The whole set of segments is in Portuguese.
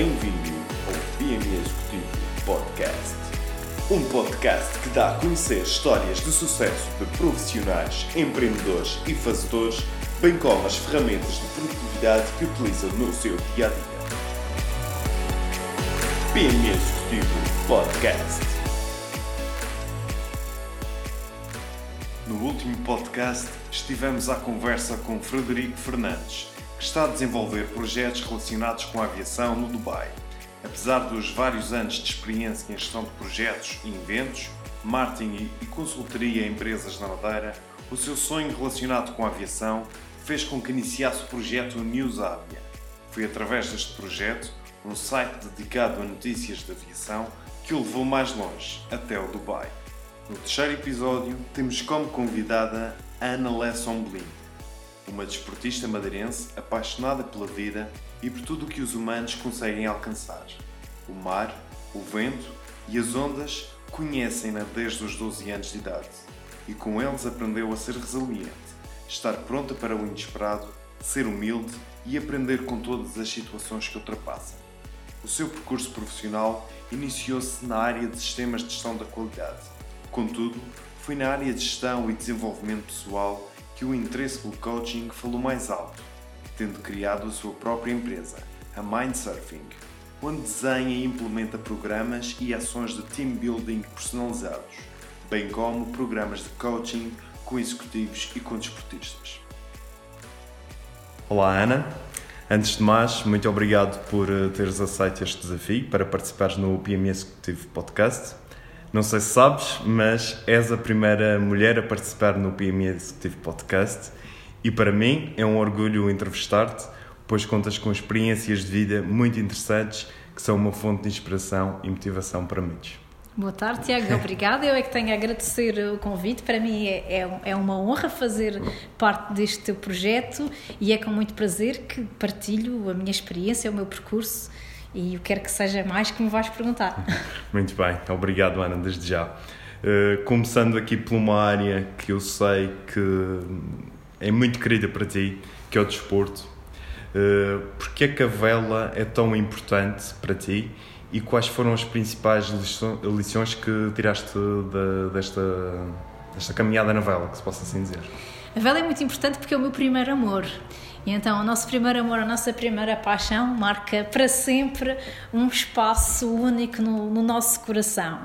Bem-vindo ao PME Executivo Podcast. Um podcast que dá a conhecer histórias de sucesso de profissionais, empreendedores e fazedores, bem como as ferramentas de produtividade que utilizam no seu dia a dia. PME Executivo Podcast. No último podcast, estivemos à conversa com Frederico Fernandes, está a desenvolver projetos relacionados com a aviação no Dubai. Apesar dos vários anos de experiência em gestão de projetos e eventos, marketing e consultoria a empresas na Madeira, o seu sonho relacionado com a aviação fez com que iniciasse o projeto News Avia. Foi através deste projeto, um site dedicado a notícias de aviação, que o levou mais longe, até o Dubai. No terceiro episódio, temos como convidada Ana Lesson Blin, uma desportista madeirense apaixonada pela vida e por tudo o que os humanos conseguem alcançar. O mar, o vento e as ondas conhecem-na desde os 12 anos de idade e com eles aprendeu a ser resiliente, estar pronta para o inesperado, ser humilde e aprender com todas as situações que ultrapassa. O seu percurso profissional iniciou-se na área de sistemas de gestão da qualidade. Contudo, foi na área de gestão e desenvolvimento pessoal que o interesse pelo coaching falou mais alto, tendo criado a sua própria empresa, a Mindsurfing, onde desenha e implementa programas e ações de team building personalizados, bem como programas de coaching com executivos e com desportistas. Olá Ana, antes de mais, muito obrigado por eh, teres aceito este desafio para participares no PME Executivo Podcast. Não sei se sabes, mas és a primeira mulher a participar no PME Executivo Podcast e para mim é um orgulho entrevistar-te, pois contas com experiências de vida muito interessantes que são uma fonte de inspiração e motivação para muitos. Boa tarde, Tiago. Obrigada. Eu é que tenho a agradecer o convite. Para mim é, é, é uma honra fazer parte deste teu projeto e é com muito prazer que partilho a minha experiência, o meu percurso e eu quero que seja mais que me vais perguntar. Muito bem, obrigado Ana, desde já. Uh, começando aqui por uma área que eu sei que é muito querida para ti, que é o desporto. Uh, Porquê é que a vela é tão importante para ti e quais foram as principais lições que tiraste de, desta, desta caminhada na vela, que se possa assim dizer? A vela é muito importante porque é o meu primeiro amor. E então o nosso primeiro amor, a nossa primeira paixão marca para sempre um espaço único no, no nosso coração.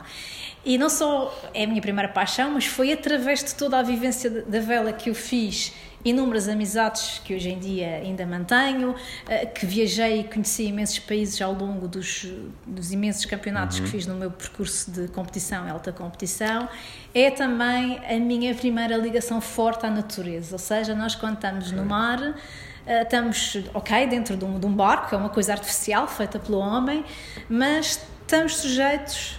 E não só é a minha primeira paixão, mas foi através de toda a vivência da vela que eu fiz inúmeras amizades que hoje em dia ainda mantenho, eh, que viajei e conheci imensos países ao longo dos, dos imensos campeonatos uhum. que fiz no meu percurso de competição alta competição, é também a minha primeira ligação forte à natureza. Ou seja, nós quando estamos no mar, eh, estamos, ok, dentro de um, de um barco, é uma coisa artificial feita pelo homem, mas estamos sujeitos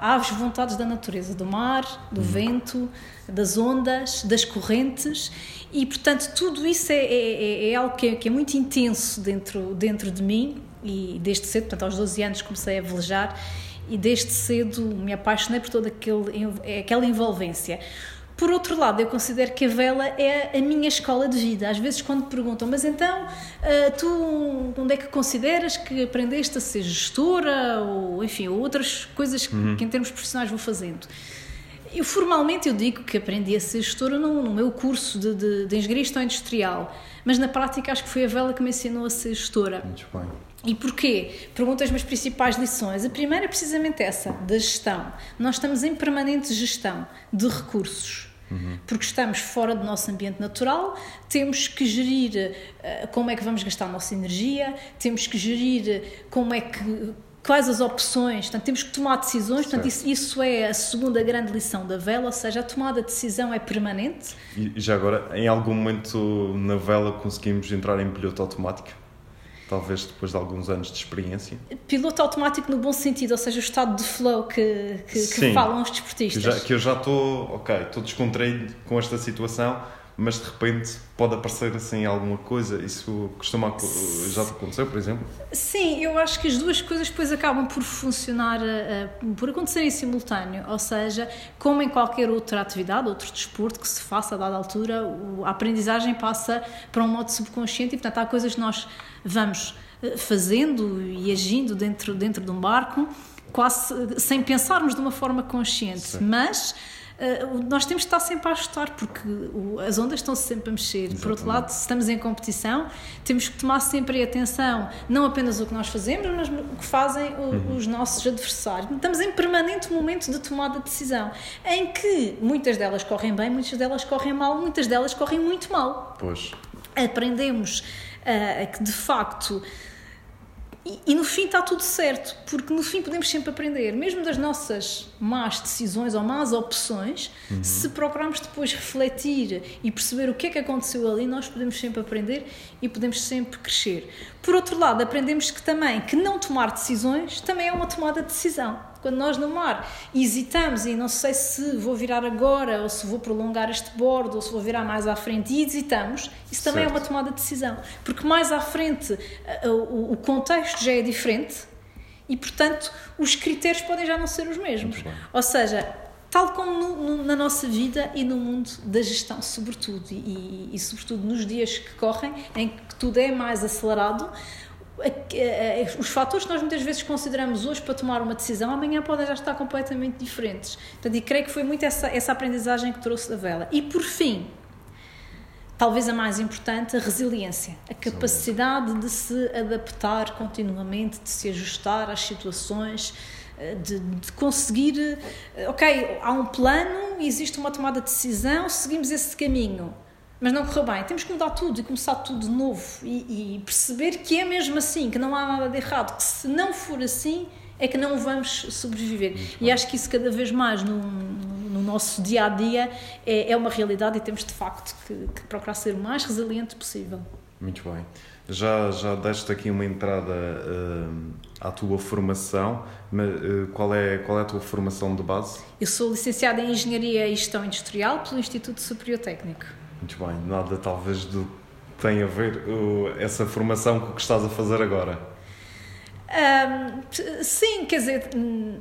às vontades da natureza, do mar, do uhum. vento, das ondas, das correntes e, portanto, tudo isso é, é, é, é algo que é, que é, muito intenso dentro, dentro de mim e desde cedo, portanto, aos 12 anos comecei a velejar e desde cedo me apaixonei por toda aquele, aquela envolvência. Por outro lado, eu considero que a vela é a minha escola de vida. Às vezes, quando perguntam, mas então, ah, tu onde é que consideras que aprendeste a ser gestora, ou enfim, outras coisas uhum. que em termos profissionais vou fazendo? Eu formalmente eu digo que aprendi a ser gestora no, no meu curso de, de, de engenharia industrial, mas na prática acho que foi a vela que me ensinou a ser gestora. Muito bem. E porquê? Perguntas-me as principais lições. A primeira é precisamente essa, da gestão. Nós estamos em permanente gestão de recursos. Uhum. Porque estamos fora do nosso ambiente natural, temos que gerir uh, como é que vamos gastar a nossa energia, temos que gerir como é que quais as opções, portanto, temos que tomar decisões, portanto, isso, isso, é a segunda grande lição da vela, ou seja, a tomada de decisão é permanente. E já agora, em algum momento na vela conseguimos entrar em piloto automático? Talvez depois de alguns anos de experiência? Piloto automático no bom sentido, ou seja, o estado de flow que, que, que falam os desportistas. Que, já, que eu já estou, ok, estou descontraído com esta situação, mas de repente pode aparecer assim alguma coisa. Isso costuma já te aconteceu, por exemplo? Sim, eu acho que as duas coisas depois acabam por funcionar, uh, por acontecer em simultâneo, ou seja, como em qualquer outra atividade, outro desporto que se faça a dada altura, a aprendizagem passa para um modo subconsciente e, portanto, há coisas que nós vamos eh, fazendo e agindo dentro, dentro de um barco, quase sem pensarmos de uma forma consciente, Sim. mas nós temos que estar sempre a ajustar porque as ondas estão sempre a mexer. Exatamente. Por outro lado, se estamos em competição, temos que tomar sempre atenção, não apenas o que nós fazemos, mas o que fazem uhum. os nossos adversários. Estamos em permanente momento de tomada de decisão, em que muitas delas correm bem, muitas delas correm mal, muitas delas correm muito mal. Pois. Aprendemos uh, que de facto e, no fim está tudo certo, porque no fim podemos sempre aprender, mesmo das nossas más decisões ou más opções, uhum. se procurarmos depois refletir e perceber o que é que aconteceu ali, nós podemos sempre aprender e podemos sempre crescer. Por outro lado, aprendemos que também que não tomar decisões também é uma tomada de decisão. Quando nós no mar hesitamos e não sei se vou virar agora ou se vou prolongar este bordo ou se vou virar mais à frente e hesitamos, isso também certo. é uma tomada de decisão. Porque mais à frente o contexto já é diferente e, portanto, os critérios podem já não ser os mesmos. Ou seja, tal como no, no, na nossa vida e no mundo da gestão, sobretudo, e, e, sobretudo nos dias que correm, em que tudo é mais acelerado, os fatores que nós muitas vezes consideramos hoje para tomar uma decisão, amanhã podem já estar completamente diferentes. Portanto, e creio que foi muito essa, essa aprendizagem que trouxe da vela. E por fim, talvez a mais importante, a resiliência, a capacidade de se adaptar continuamente, de se ajustar às situações, eh, de, de, conseguir, eh, ok, há um plano, existe uma tomada de decisão, seguimos esse caminho mas não correu bem. Temos que mudar tudo e começar tudo de novo e, e, perceber que é mesmo assim, que não há nada de errado, que se não for assim é que não vamos sobreviver. Muito e bem. acho que isso cada vez mais no, no nosso dia a dia é, é, uma realidade e temos de facto que, que, procurar ser o mais resiliente possível. Muito bem. Já, já deste aqui uma entrada uh, à tua formação, mas uh, qual, é, qual é a tua formação de base? Eu sou licenciada em Engenharia e Gestão Industrial pelo Instituto Superior Técnico. Muito bem, nada talvez do tem a ver uh, essa formação com o que estás a fazer agora. Um, sim, quer dizer,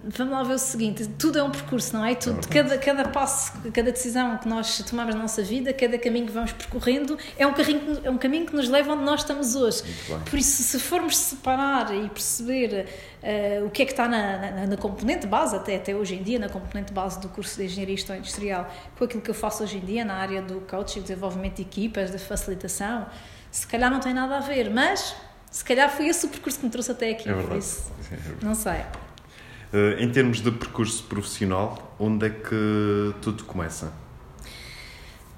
vamos lá ver o seguinte: tudo é um percurso, não é? Tudo, é cada, cada passo, cada decisão que nós tomamos na nossa vida, cada caminho que vamos percorrendo, é um, caminho, é um caminho que nos leva onde nós estamos hoje. Por isso, se formos separar e perceber uh, o que é que está na, na, na, componente base, até, até hoje em dia, na componente base do curso de Engenharia e Gestão Industrial, com aquilo que eu faço hoje em dia na área do coaching, desenvolvimento de equipas, da facilitação, se calhar não tem nada a ver, mas se calhar foi esse o percurso que me trouxe até aqui. É verdade. Isso, é verdade. Não sei. Uh, em termos de percurso profissional, onde é que tudo começa?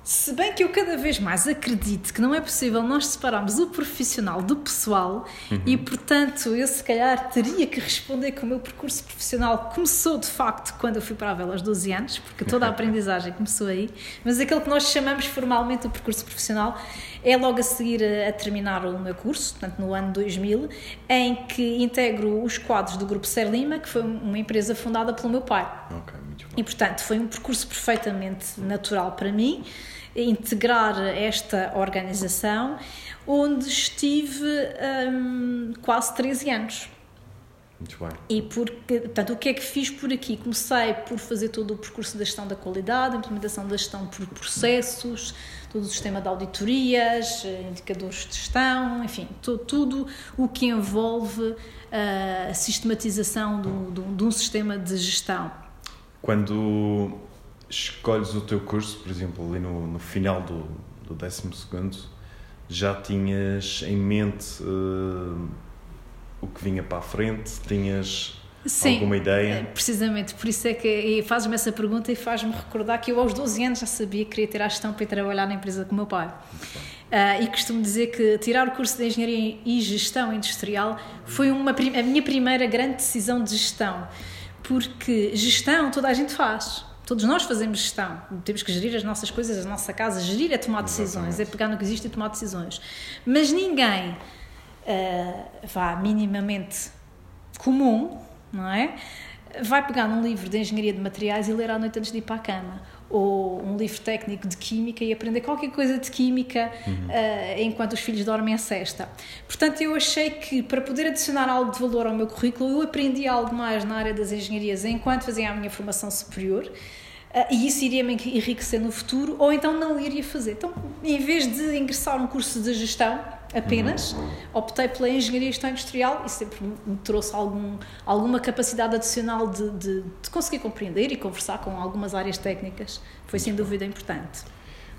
Se bem que eu cada vez mais acredito que não é possível nós separarmos o profissional do pessoal uhum. e, portanto, eu se calhar teria que responder que o meu percurso profissional começou de facto quando eu fui para a Vela aos 12 anos, porque toda a aprendizagem começou aí, mas aquele que nós chamamos formalmente o percurso profissional é logo a seguir a, a terminar o meu curso, portanto no ano 2000, em que integro os quadros do Grupo Ser Lima, que foi uma empresa fundada pelo meu pai. Ok, muito bom. E, portanto, foi um percurso perfeitamente natural para mim integrar esta organização, onde estive um, quase 13 anos. Muito bem. E porque, portanto, o que é que fiz por aqui? Comecei por fazer todo o percurso da gestão da qualidade, implementação da gestão por processos, todo o sistema de auditorias, indicadores de gestão, enfim, to, tudo o que envolve a sistematização de um sistema de gestão. Quando escolhes o teu curso, por exemplo, ali no, no final do, do 12 já tinhas em mente uh, o que vinha para a frente? Tinhas Sim, alguma ideia? Eh, precisamente, por isso é que fazes-me essa pergunta e faz-me recordar que eu aos 12 anos já sabia que queria ter a gestão para ir trabalhar na empresa com o meu pai. Uh, e costumo dizer que tirar o curso de Engenharia e Gestão Industrial foi uma, a minha primeira grande decisão de gestão, porque gestão toda a gente faz Todos nós fazemos gestão, temos que gerir as nossas coisas, a nossa casa. Gerir é tomar decisões, Exatamente. é pegar no que existe e tomar decisões. Mas ninguém uh, vá minimamente comum, não é? Vai pegar num livro de engenharia de materiais e ler à noite antes de ir para a cama. Ou um livro técnico de química e aprender qualquer coisa de química uhum. uh, enquanto os filhos dormem a cesta. Portanto, eu achei que para poder adicionar algo de valor ao meu currículo, eu aprendi algo mais na área das engenharias enquanto fazia a minha formação superior. Uh, e isso iria me enriquecer no futuro, ou então não iria fazer. Então, em vez de ingressar um curso de gestão, apenas, optei pela engenharia gestão industrial e sempre me trouxe algum, alguma capacidade adicional de, de, de, conseguir compreender e conversar com algumas áreas técnicas. Foi sem dúvida importante.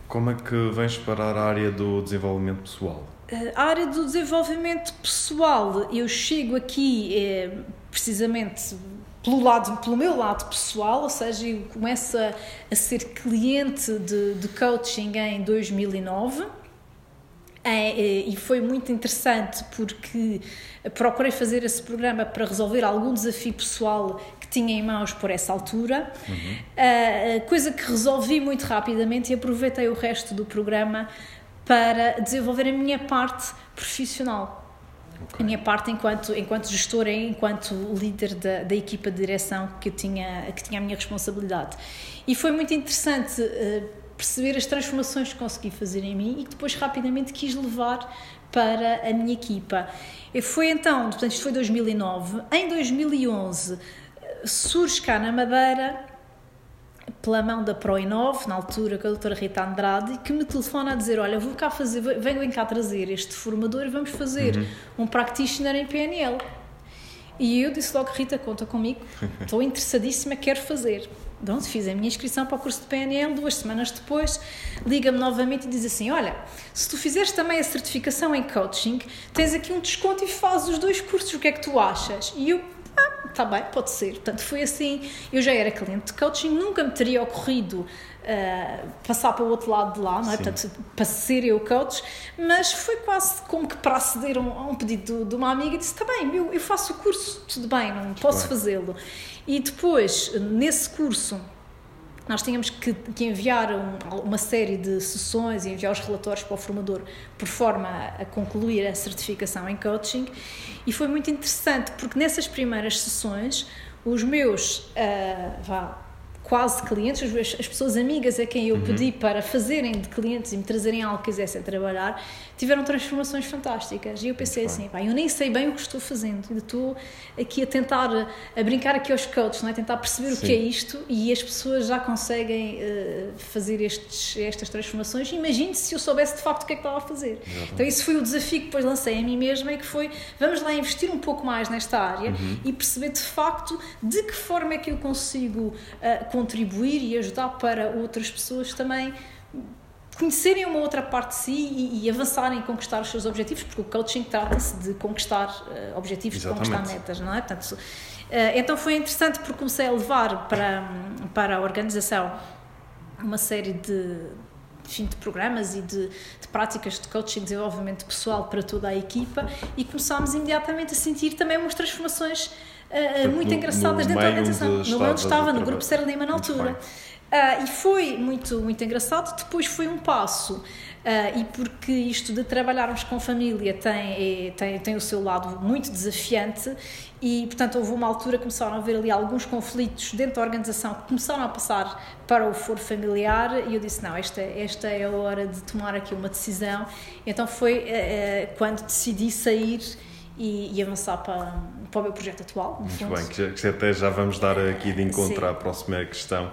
Como é que vens parar a área do desenvolvimento pessoal? Eh, a área do desenvolvimento pessoal, eu chego aqui é, precisamente pelo, lado, pelo meu lado pessoal, ou seja, eu começo a, a ser cliente de, de coaching em 2009 é, é, e foi muito interessante porque procurei fazer esse programa para resolver algum desafio pessoal que tinha em mãos por essa altura, uhum. coisa que resolvi muito rapidamente e aproveitei o resto do programa para desenvolver a minha parte profissional. Okay. A minha parte enquanto, enquanto gestora enquanto líder da, da equipa de direção que, eu tinha, que tinha a minha responsabilidade. E foi muito interessante uh, perceber as transformações que consegui fazer em mim e que depois rapidamente quis levar para a minha equipa. E foi então, portanto, isto foi 2009. Em 2011 surge cá na Madeira pela mão da Proinov, na altura com a doutora Rita Andrade, que me telefona a dizer, olha, vou cá fazer, venho cá trazer este formador e vamos fazer uhum. um practitioner em PNL. E eu disse logo, Rita, conta comigo, estou interessadíssima, quero fazer. Então, fiz a minha inscrição para o curso de PNL, duas semanas depois, liga-me novamente e diz assim: Olha, se tu fizeres também a certificação em coaching, tens aqui um desconto e fazes os dois cursos, o que é que tu achas? E eu, ah, tá bem, pode ser. Portanto, foi assim. Eu já era cliente de coaching, nunca me teria ocorrido uh, passar para o outro lado de lá, não é? Portanto, para ser eu coach, mas foi quase como que para aceder a um, a um pedido de, de, uma amiga e disse: Está bem, eu, eu faço o curso, tudo bem, não posso fazê-lo. E depois, nesse curso, nós tínhamos que, que enviar um, uma série de sessões e enviar os relatórios para o formador por forma a, a concluir a certificação em coaching e foi muito interessante porque nessas primeiras sessões os meus uh, vá, quase clientes, as pessoas amigas a quem eu uhum. pedi para fazerem de clientes e me trazerem algo que quisessem trabalhar, tiveram transformações fantásticas. E eu pensei Muito assim, pá, eu nem sei bem o que estou fazendo, ainda estou aqui a tentar, a brincar aqui aos coaches, não é? tentar perceber Sim. o que é isto e as pessoas já conseguem uh, fazer estes, estas transformações. Imagine se eu soubesse de facto o que é que estava a fazer. Exatamente. Então isso foi o desafio que depois lancei a mim mesma e que foi, vamos lá investir um pouco mais nesta área uhum. e perceber de facto de que forma é que eu consigo uh, contribuir e ajudar para outras pessoas também conhecerem uma outra parte de si e, e avançarem em conquistar os seus objetivos, porque o coaching trata-se de conquistar uh, objetivos, Exatamente. de conquistar metas, não é? Portanto, uh, então foi interessante porque comecei a levar para, para a organização uma série de, enfim, de programas e de, de, práticas de coaching e desenvolvimento pessoal para toda a equipa e começámos imediatamente a sentir também umas transformações uh, muito engraçadas dentro da organização. No onde estava, no grupo Serra Lima na altura. Uh, e foi muito, muito engraçado. Depois foi um passo, uh, e porque isto de trabalharmos com família tem, é, tem, tem o seu lado muito desafiante, e portanto houve uma altura que começaram a haver ali alguns conflitos dentro da organização que começaram a passar para o foro familiar, e eu disse: não, esta, esta é a hora de tomar aqui uma decisão. Então foi uh, quando decidi sair. E, e, avançar para, para o meu projeto atual. Muito fundo. bem, que, que até já vamos dar aqui de encontro Sim. à próxima questão,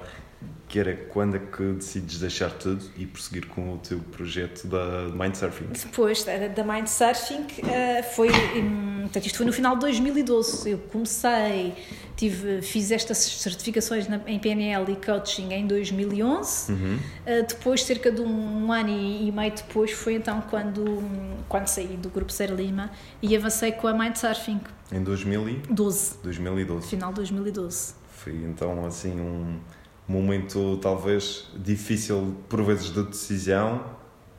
que era quando é que decides deixar tudo e prosseguir com o teu projeto da Mindsurfing? Depois da Mindsurfing, uh, foi, portanto, isto foi no final de 2012. Eu comecei, tive, fiz estas certificações na, em PNL e coaching em 2011. Uhum. Uh, depois, cerca de um, ano e, e, meio depois, foi então quando, quando saí do Grupo Ser Lima e avancei com a Mindsurfing. Em 2012? 2012. Final de 2012. Foi então assim um momento talvez difícil por vezes de decisão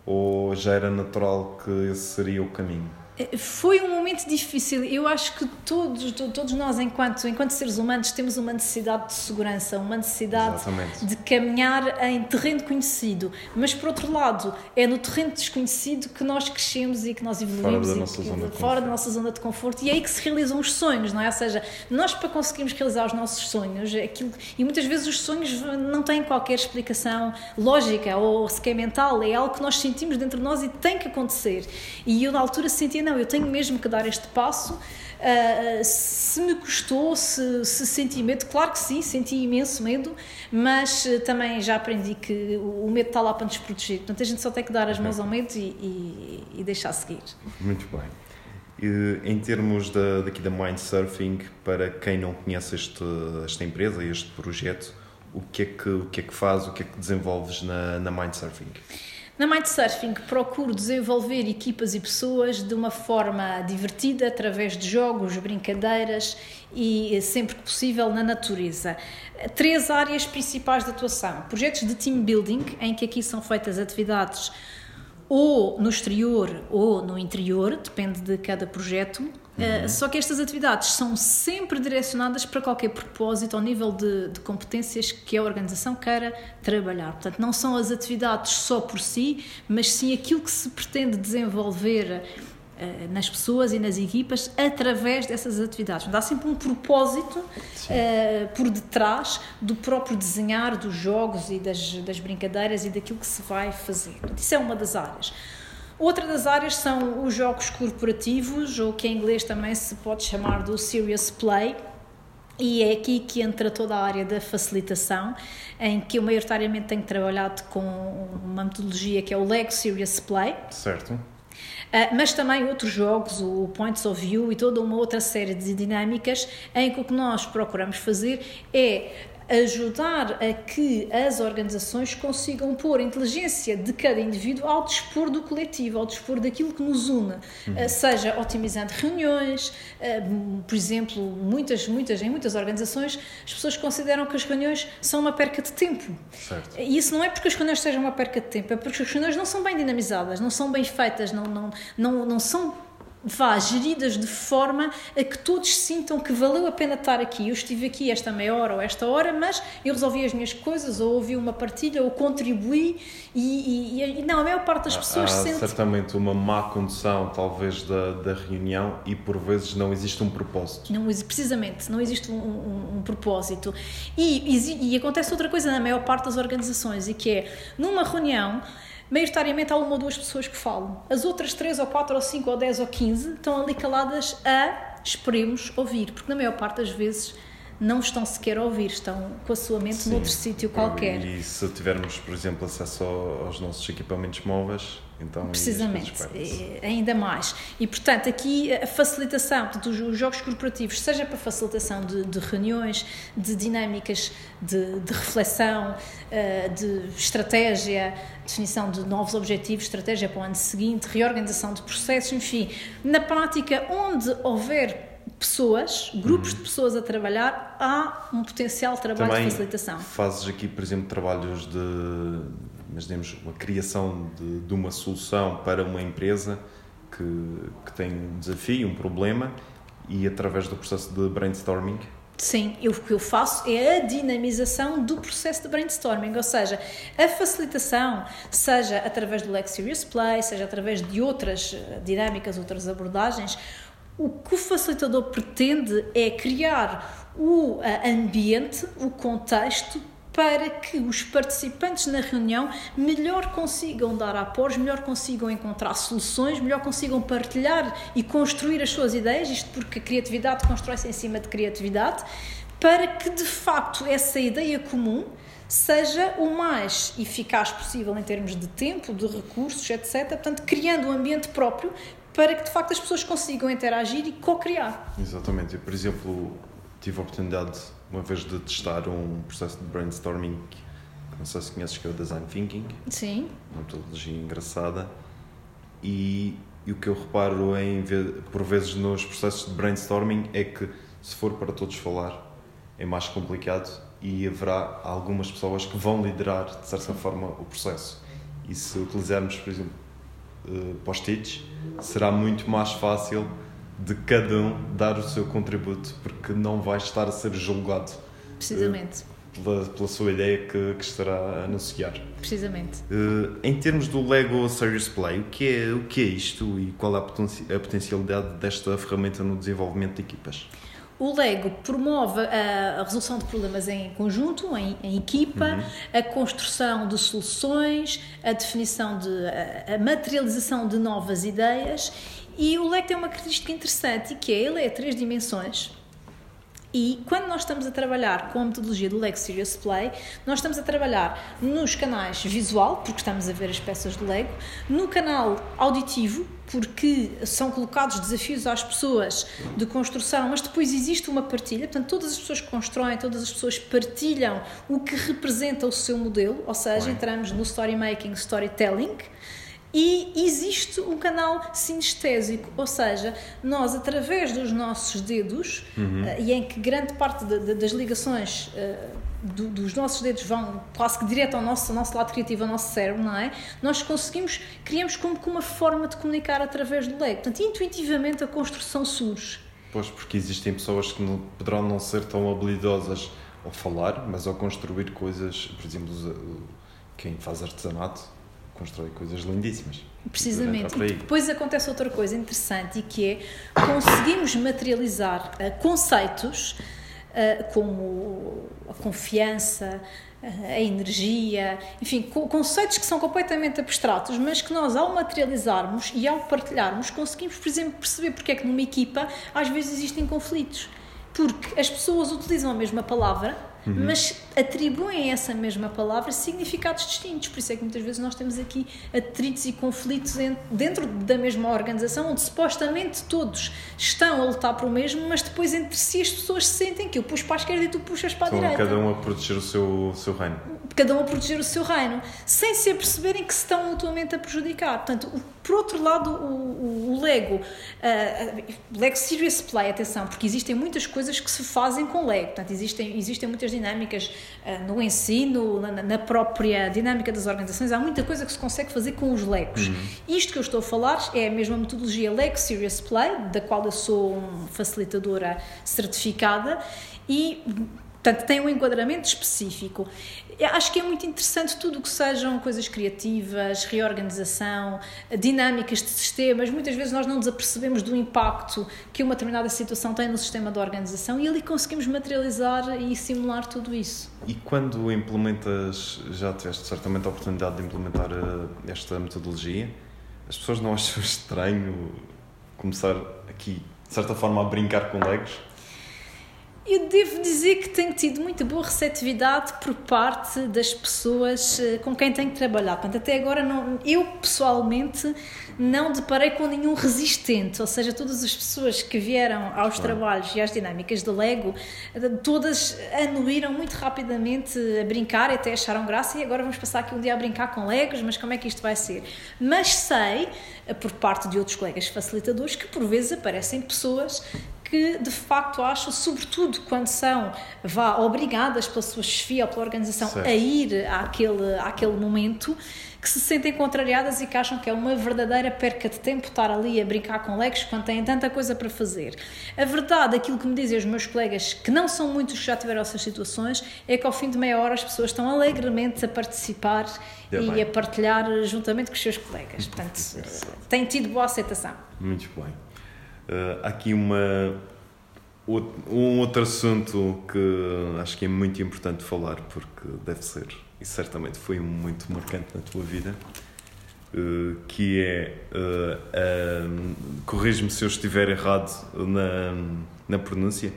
ou já era natural que esse seria o caminho? Eh, foi um extremamente difícil. Eu acho que todos, todos nós, enquanto, enquanto seres humanos, temos uma necessidade de segurança, uma necessidade Exatamente. de caminhar em terreno conhecido. Mas, por outro lado, é no terreno desconhecido que nós crescemos e que nós evoluímos. Fora da nossa, zona, de fora da nossa zona de conforto. E é aí que se realizam os sonhos, não é? Ou seja, nós para conseguirmos realizar os nossos sonhos, aquilo, e muitas vezes os sonhos não têm qualquer explicação lógica ou sequer mental, é algo que nós sentimos dentro de nós e tem que acontecer. E eu, na altura, sentia, não, eu tenho mesmo que dar este passo. Uh, se me custou, se, se senti medo, claro que sim, senti imenso medo, mas uh, também já aprendi que o, medo está lá para nos proteger. Portanto, a gente só tem que dar as mãos ao medo e, e, e deixar seguir. Muito bem. E, em termos da, daqui da Mindsurfing, para quem não conhece este, esta empresa, este projeto, o que, é que, o que é que faz, o que é que desenvolves na, na Mindsurfing? Na Mindsurfing procuro desenvolver equipas e pessoas de uma forma divertida, através de jogos, brincadeiras e, sempre que possível, na natureza. Três áreas principais de atuação: projetos de team building, em que aqui são feitas atividades ou no exterior ou no interior, depende de cada projeto. Uhum. Uh, só que estas atividades são sempre direcionadas para qualquer propósito ao nível de, de, competências que a organização queira trabalhar. Portanto, não são as atividades só por si, mas sim aquilo que se pretende desenvolver eh, nas pessoas e nas equipas através dessas atividades. Dá sempre um propósito uh, por detrás do próprio desenhar dos jogos e das, das brincadeiras e daquilo que se vai fazer. Isso é uma das áreas. Outra das áreas são os jogos corporativos, ou que em inglês também se pode chamar do serious play. E é aqui que entra toda a área da facilitação, em que eu maioritariamente tenho trabalhado com uma metodologia que é o Lego Serious Play. Certo ah, mas também outros jogos, o Points of View e toda uma outra série de dinâmicas em que o que nós procuramos fazer é ajudar a que as organizações consigam pôr a inteligência de cada indivíduo ao dispor do coletivo, ao dispor daquilo que nos une, uhum. Eh, seja otimizando reuniões, eh, por exemplo, muitas, muitas, em muitas organizações as pessoas consideram que as reuniões são uma perca de tempo. Certo. E isso não é porque as reuniões sejam uma perca de tempo, é porque as reuniões não são bem dinamizadas, não são bem feitas, não, não, não, não são vá, geridas de forma a que todos sintam que valeu a pena estar aqui. Eu estive aqui esta meia hora ou esta hora, mas eu resolvi as minhas coisas, ou ouvi uma partilha, ou contribuí, e, e, e não, a maior parte das pessoas Há sente... certamente uma má condução, talvez, da, da reunião, e por vezes não existe um propósito. Não, precisamente, não existe um, um, um propósito. E, e acontece outra coisa na maior parte das organizações, e que é, numa reunião, maioritariamente há uma ou duas pessoas que falam. As outras três ou quatro ou cinco ou dez ou quinze estão ali caladas a esperemos ouvir, porque na maior parte das vezes não estão sequer a ouvir, estão com a sua mente Sim. noutro sítio qualquer. E se tivermos, por exemplo, acesso aos nossos equipamentos móveis, então precisamente é, ainda mais e portanto aqui a facilitação dos jogos corporativos seja para facilitação de, de reuniões de dinâmicas de, de, reflexão eh, de estratégia definição de novos objetivos estratégia para o ano seguinte reorganização de processos enfim na prática onde houver pessoas, grupos uhum. de pessoas a trabalhar, há um potencial trabalho Também de facilitação. Fazes aqui, por exemplo, trabalhos de imaginemos a criação de, de, uma solução para uma empresa que, que tem um desafio, um problema e através do processo de brainstorming. Sim, eu, o que eu faço é a dinamização do processo de brainstorming, ou seja, a facilitação, seja através do Lex Serious Play, seja através de outras eh, dinâmicas, outras abordagens, o que o facilitador pretende é criar o eh, ambiente, o contexto para que os participantes na reunião melhor consigam dar apoios, melhor consigam encontrar soluções, melhor consigam partilhar e construir as suas ideias, isto porque a criatividade constrói-se em cima de criatividade, para que de facto essa ideia comum seja o mais eficaz possível em termos de tempo, de recursos, etc. Portanto, criando um ambiente próprio para que de facto as pessoas consigam interagir e co-criar. Exatamente. Eu, por exemplo, tive a oportunidade uma vez de testar um processo de brainstorming que não sei se conheces que é o design thinking. Sim. Uma metodologia engraçada. E, e, o que eu reparo em por vezes nos processos de brainstorming é que se for para todos falar é mais complicado e haverá algumas pessoas que vão liderar de certa forma o processo. E se utilizarmos por exemplo eh, post-its será muito mais fácil de cada um dar o seu contributo, porque não vai estar a ser julgado. Precisamente. Uh, pela, pela sua ideia que, que estará a anunciar. Precisamente. Uh, em termos do Lego Serious Play, o que é, o que é isto e qual é a, a potencialidade desta ferramenta no desenvolvimento de equipas? O Lego promove a, resolução de problemas em conjunto, em, em equipa, uhum. a construção de soluções, a definição de a, materialização de novas ideias. E o Lego tem uma característica interessante que é ele é três dimensões. E quando nós estamos a trabalhar com a metodologia do Lego Serious Play, nós estamos a trabalhar nos canais visual, porque estamos a ver as peças do Lego, no canal auditivo, porque são colocados desafios às pessoas de construção, mas depois existe uma partilha, portanto, todas as pessoas que constroem, todas as pessoas partilham o que representa o seu modelo, ou seja, entramos no story making, storytelling e existe um canal sinestésico, ou seja, nós através dos nossos dedos, uhum. uh, e em que grande parte de, de, das ligações uh, do, dos nossos dedos vão quase que direto ao nosso, ao nosso lado criativo, ao nosso cérebro, não é? Nós conseguimos, criamos como que uma forma de comunicar através do Lego. Portanto, intuitivamente a construção surge. Pois, porque existem pessoas que não, poderão não ser tão habilidosas ao falar, mas ao construir coisas, por exemplo, quem faz artesanato constrói coisas lindíssimas. Precisamente. E depois acontece outra coisa interessante e que é conseguimos materializar uh, conceitos uh, como a confiança, uh, a energia, enfim, co conceitos que são completamente abstratos, mas que nós, ao materializarmos e ao partilharmos, conseguimos, por exemplo, perceber porque é que numa equipa às vezes existem conflitos. Porque as pessoas utilizam a mesma palavra, uhum. mas atribuem a essa mesma palavra significados distintos. Por isso é que muitas vezes nós temos aqui atritos e conflitos dentro da mesma organização, onde supostamente todos estão a lutar para o mesmo, mas depois entre si as pessoas sentem que eu puxo para a esquerda e tu puxas para a então, direita. Cada um a proteger o seu, seu reino. Cada um a proteger o seu reino, sem se aperceberem que se estão mutuamente a prejudicar. Portanto, por outro lado, o, o Lego, uh, Lego Serious Play, atenção, porque existem muitas coisas que se fazem com Lego. Portanto, existem, existem muitas dinâmicas uh, no ensino, na, na, própria dinâmica das organizações, há muita coisa que se consegue fazer com os Legos. Uhum. Isto que eu estou a falar é a mesma metodologia Lego Serious Play, da qual eu sou facilitadora certificada e Portanto, tem um enquadramento específico. Acho que é muito interessante tudo o que sejam coisas criativas, reorganização, dinâmicas de sistemas. Muitas vezes nós não nos apercebemos do impacto que uma determinada situação tem no sistema da organização e ali conseguimos materializar e simular tudo isso. E quando implementas, já tiveste certamente a oportunidade de implementar eh, esta metodologia, as pessoas não acham estranho começar aqui, de certa forma, a brincar com legos? Eu devo dizer que tenho tido muita boa receptividade por parte das pessoas eh, com quem tenho que trabalhar. Portanto, até agora não, eu pessoalmente não deparei com nenhum resistente, ou seja, todas as pessoas que vieram aos trabalhos e às dinâmicas de Lego, eh, todas anuíram muito rapidamente a brincar, até acharam graça e agora vamos passar aqui um dia a brincar com Legos, mas como é que isto vai ser? Mas sei, eh, por parte de outros colegas facilitadores, que por vezes aparecem pessoas que de facto acho, sobretudo quando são vá, obrigadas pela sua chefia ou pela organização certo. a ir àquele, àquele momento, que se sentem contrariadas e que acham que é uma verdadeira perca de tempo estar ali a brincar com legos quando têm tanta coisa para fazer. A verdade, aquilo que me dizem os meus colegas, que não são muitos que já tiveram essas situações, é que ao fim de meia hora as pessoas estão alegremente a participar é e bem. a partilhar juntamente com os seus colegas. Portanto, tem tido boa aceitação. Muito bem. Uh, aqui uma, um outro assunto que acho que é muito importante falar, porque deve ser, e certamente foi muito marcante na tua vida, uh, que é, uh, corrige-me se eu estiver errado na, na pronúncia,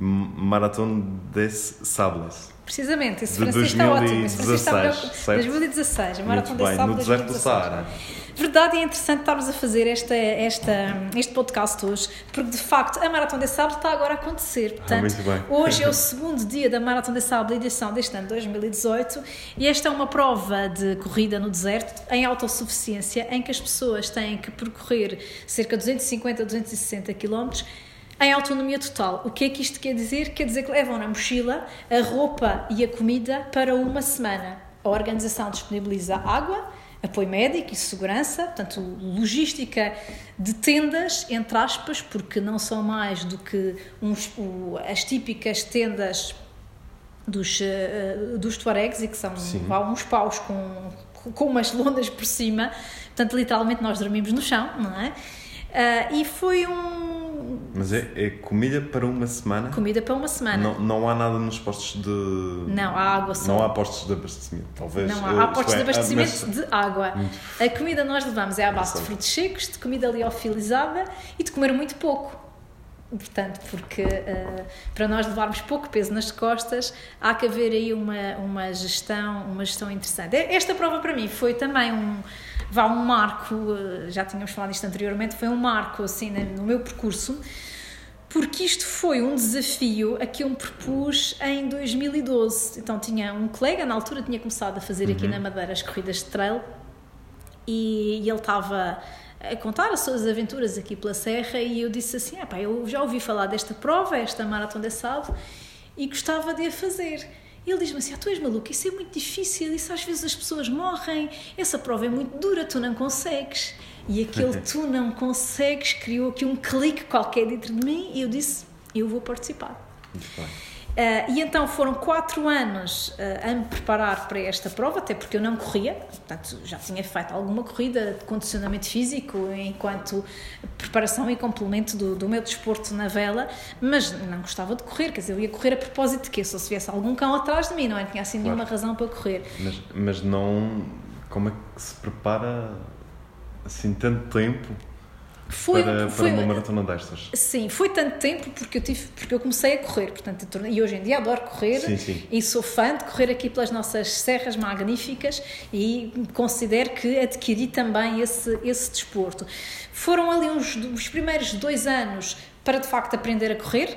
Maratona des Sables. Precisamente, esse francês está ótimo. Esse francês está 2016, a Maratona des Sables. No deserto do Saara. Verdade, é interessante estarmos a fazer esta, esta, este podcast hoje, porque de facto a Maratona de Sábado está agora a acontecer. Ah, Portanto, ah, hoje é o segundo dia da Maratona de Sábado, edição deste ano 2018, e esta é uma prova de corrida no deserto em autossuficiência, em que as pessoas têm que percorrer cerca de 250 a 260 km em autonomia total. O que é que isto quer dizer? Quer dizer que levam na mochila a roupa e a comida para uma semana. A organização disponibiliza água apoio médico e segurança, portanto, logística de tendas, entre aspas, porque não são mais do que uns, as típicas tendas dos, uh, dos Tuaregs e que são vá, uns paus com, com umas lonas por cima, portanto, literalmente nós dormimos no chão, não é? Uh, e foi um. Mas é, é, comida para uma semana? Comida para uma semana. Não, não há nada nos postos de. Não, há água só. Não há postos de abastecimento, talvez. Não, há, há postos de abastecimento mas... de água. A comida nós levamos é à base de frutos secos, de comida liofilizada e de comer muito pouco. Portanto, porque uh, para nós levarmos pouco peso nas costas, há que haver aí uma, uma, gestão, uma gestão interessante. Esta prova para mim foi também um, vá, um marco, uh, já tínhamos falado isto anteriormente, foi um marco assim no meu percurso, porque isto foi um desafio a que eu me propus em 2012. Então tinha um colega, na altura tinha começado a fazer aqui uhum. na Madeira as corridas de trail e, e ele estava a contar as suas aventuras aqui pela Serra e eu disse assim, ah, pá, eu já ouvi falar desta prova, esta Maratona de Sado e gostava de a fazer. E ele diz-me assim, ah, tu és maluco, isso é muito difícil, isso às vezes as pessoas morrem, essa prova é muito dura, tu não consegues. E aquele tu não consegues criou aqui um clique qualquer dentro de mim e eu disse, eu vou participar. Muito bem. Uh, e então foram quatro anos uh, a me preparar para esta prova, até porque eu não corria, portanto já tinha feito alguma corrida de condicionamento físico enquanto preparação e complemento do, do meu desporto na vela, mas não gostava de correr, quer dizer, eu ia correr a propósito de que se viesse algum cão atrás de mim, não é? tinha assim nenhuma razão para correr. Mas, mas não. Como é que se prepara assim tanto tempo? Foi, para, foi, para uma maratona destas? Sim, foi tanto tempo porque eu, tive, porque eu comecei a correr, portanto, e hoje em dia adoro correr sim, sim. e sou fã de correr aqui pelas nossas serras magníficas e considero que adquiri também esse, esse desporto. Foram ali uns, os primeiros dois anos para de facto aprender a correr,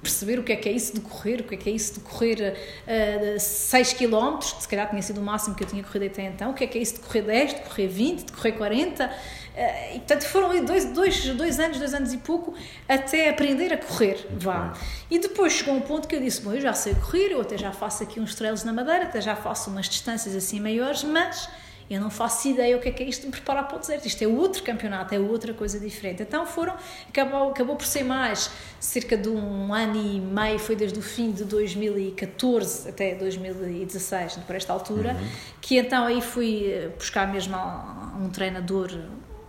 perceber o que é que é isso de correr, o que é que é isso de correr uh, 6 km, se calhar tinha sido o máximo que eu tinha corrido até então, o que é que é isso de correr 10, de correr 20, de correr 40. Uh, e portanto foram ali dois, dois, dois anos, dois anos e pouco até aprender a correr. vá. E depois chegou um ponto que eu disse: Bom, eu já sei correr, eu até já faço aqui uns trails na Madeira, até já faço umas distâncias assim maiores, mas eu não faço ideia o que é que é isto de me preparar para o deserto. Isto é outro campeonato, é outra coisa diferente. Então foram, acabou, acabou por ser mais cerca de um ano e meio, foi desde o fim de 2014 até 2016, por esta altura, uhum. que então aí fui eh, buscar mesmo um treinador,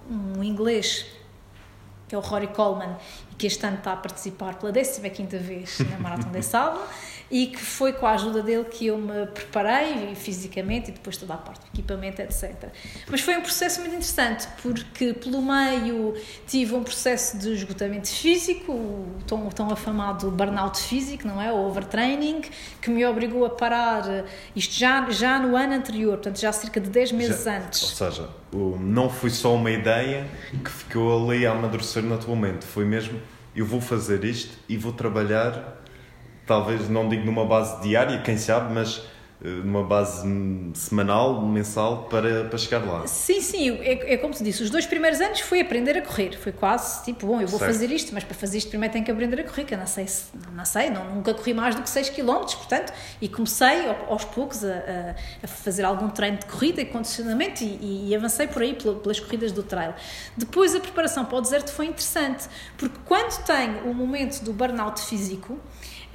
um inglês, que é o Rory Coleman, e que este ano está a participar pela 15 vez na Maratona de Salva e que foi com a ajuda dele que eu me preparei fisicamente e depois toda a parte do equipamento, etc. Mas foi um processo muito interessante porque pelo meio tive um processo de esgotamento físico, o tão, tão afamado burnout físico, não é? O overtraining, que me obrigou a parar, isto já, já no ano anterior, portanto já cerca de 10 meses já, antes. Ou seja, não foi só uma ideia que ficou ali a amadurecer na tua mente, foi mesmo eu vou fazer isto e vou trabalhar talvez não digo numa base diária, quem sabe, mas eh, numa base semanal, mensal, para, para chegar lá. Sim, sim, é, é como te disse, os dois primeiros anos foi aprender a correr, foi quase tipo, bom, eu vou certo. fazer isto, mas para fazer isto primeiro tenho que aprender a correr, que eu não sei, não, sei não, nunca corri mais do que 6 km, portanto, e comecei aos poucos a, a, fazer algum treino de corrida e condicionamento e, e avancei por aí pelas corridas do trail. Depois a preparação para o deserto foi interessante, porque quando tenho o momento do burnout físico,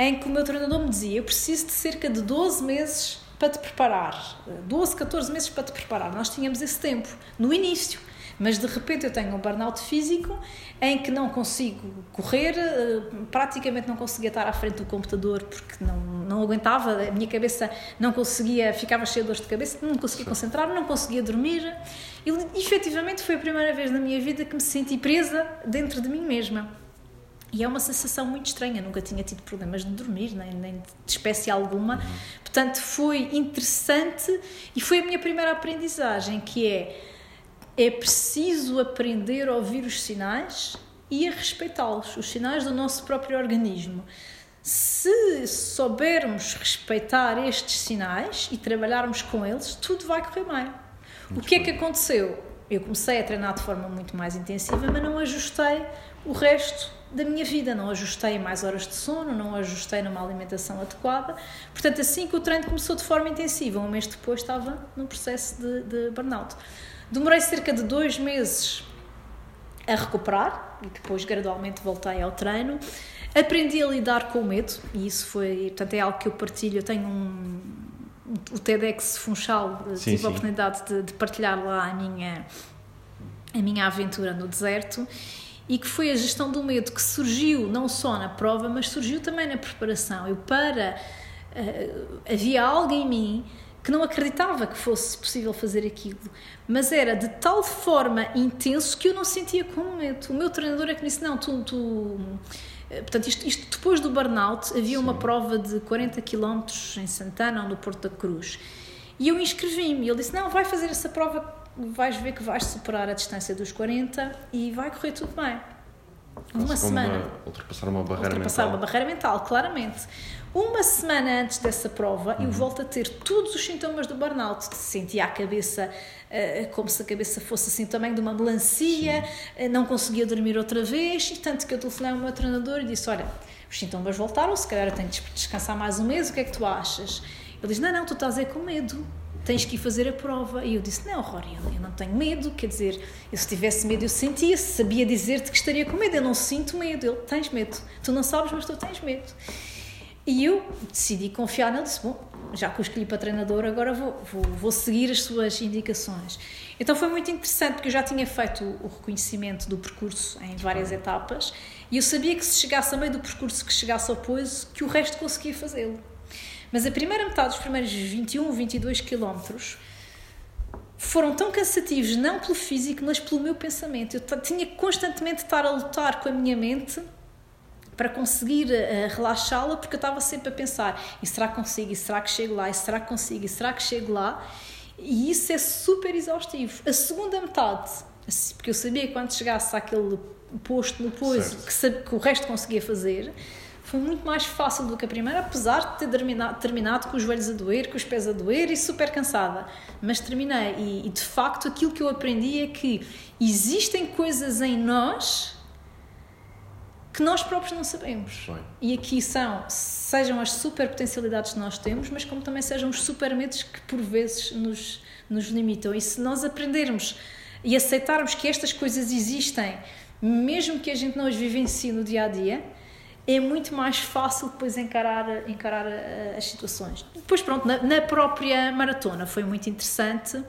em que o meu treinador me dizia: Eu preciso de cerca de 12 meses para te preparar, 12, 14 meses para te preparar. Nós tínhamos esse tempo no início, mas de repente eu tenho um burnout físico em que não consigo correr, eh, praticamente não conseguia estar à frente do computador porque não, não aguentava, a minha cabeça não conseguia, ficava cheia de dores de cabeça, não conseguia concentrar, não conseguia dormir. E efetivamente foi a primeira vez na minha vida que me senti presa dentro de mim mesma. E é uma sensação muito estranha, nunca tinha tido problemas de dormir, nem, nem de espécie alguma. Uhum. Portanto, foi interessante e foi a minha primeira aprendizagem, que é é preciso aprender a ouvir os sinais e a respeitá-los, os sinais do nosso próprio organismo. Se soubermos respeitar estes sinais e trabalharmos com eles, tudo vai correr bem. Muito o que é que aconteceu? eu comecei a treinar de forma muito mais intensiva, mas não ajustei o resto da minha vida, não ajustei mais horas de sono, não ajustei numa alimentação adequada. Portanto, assim que o treino começou de forma intensiva, um mês depois estava num processo de, de burnout. Demorei cerca de dois meses a recuperar e depois gradualmente voltei ao treino. Aprendi a lidar com o medo e isso foi, portanto, é algo que eu partilho. Eu tenho um, o TEDx Funchal, sim, tive sim. a oportunidade de, de, partilhar lá a minha, a minha aventura no deserto e que foi a gestão do medo que surgiu não só na prova, mas surgiu também na preparação. Eu para uh, havia algo em mim que não acreditava que fosse possível fazer aquilo, mas era de tal forma intenso que eu não sentia com medo. O meu treinador é que me disse: Não, tu. tu eh, Portanto, isto, isto, depois do burnout, havia Sim. uma prova de 40 km em Santana ou no Porto da Cruz. E eu inscrevi-me. Ele disse: Não, vai fazer essa prova, vais ver que vais superar a distância dos 40 e vai correr tudo bem. Uma semana. Uma, ultrapassar uma barreira ultrapassar mental. uma barreira mental, claramente. Uma semana antes dessa prova, uhum. eu volto a ter todos os sintomas do burnout. Sentia a cabeça uh, como se a cabeça fosse assim também de uma melancia, uh, não conseguia dormir outra vez, e tanto que eu telefonei ao meu treinador e disse: Olha, os sintomas voltaram, se calhar eu tenho de descansar mais um mês, o que é que tu achas? Ele diz: Não, não, tu estás aí com medo tens que ir fazer a prova. E eu disse: Não, Rory, eu não tenho medo. Quer dizer, eu, se tivesse medo, eu sentia, sabia dizer-te que estaria com medo. Eu não sinto medo. Ele: Tens medo. Tu não sabes, mas tu tens medo. E eu decidi confiar nele, disse, bom, já que o escolhi para treinador, agora vou, vou, vou, seguir as suas indicações. Então foi muito interessante, porque eu já tinha feito o reconhecimento do percurso em várias etapas, e eu sabia que se chegasse a meio do percurso, que chegasse ao pouso, que o resto conseguia fazê-lo. Mas a primeira metade dos primeiros 21, 22 quilómetros foram tão cansativos, não pelo físico, mas pelo meu pensamento. Eu tinha constantemente de estar a lutar com a minha mente para conseguir uh, relaxá-la, porque eu estava sempre a pensar: e será que consigo? E será que chego lá? E será que consigo? E será que chego lá? E isso é super exaustivo. A segunda metade, porque eu sabia que quando chegasse àquele posto no pouso que, que o resto conseguia fazer, foi muito mais fácil do que a primeira, apesar de ter terminado, terminado com os joelhos a doer, com os pés a doer e super cansada. Mas terminei. E, e de facto, aquilo que eu aprendi é que existem coisas em nós que nós próprios não sabemos. Bem. E aqui são, sejam as super potencialidades que nós temos, mas como também sejam os super medos que por vezes nos, nos limitam. E se nós aprendermos e aceitarmos que estas coisas existem, mesmo que a gente não as vivencie no dia a dia, é muito mais fácil depois encarar, encarar eh, as situações. Depois, pronto, na, na própria maratona foi muito interessante,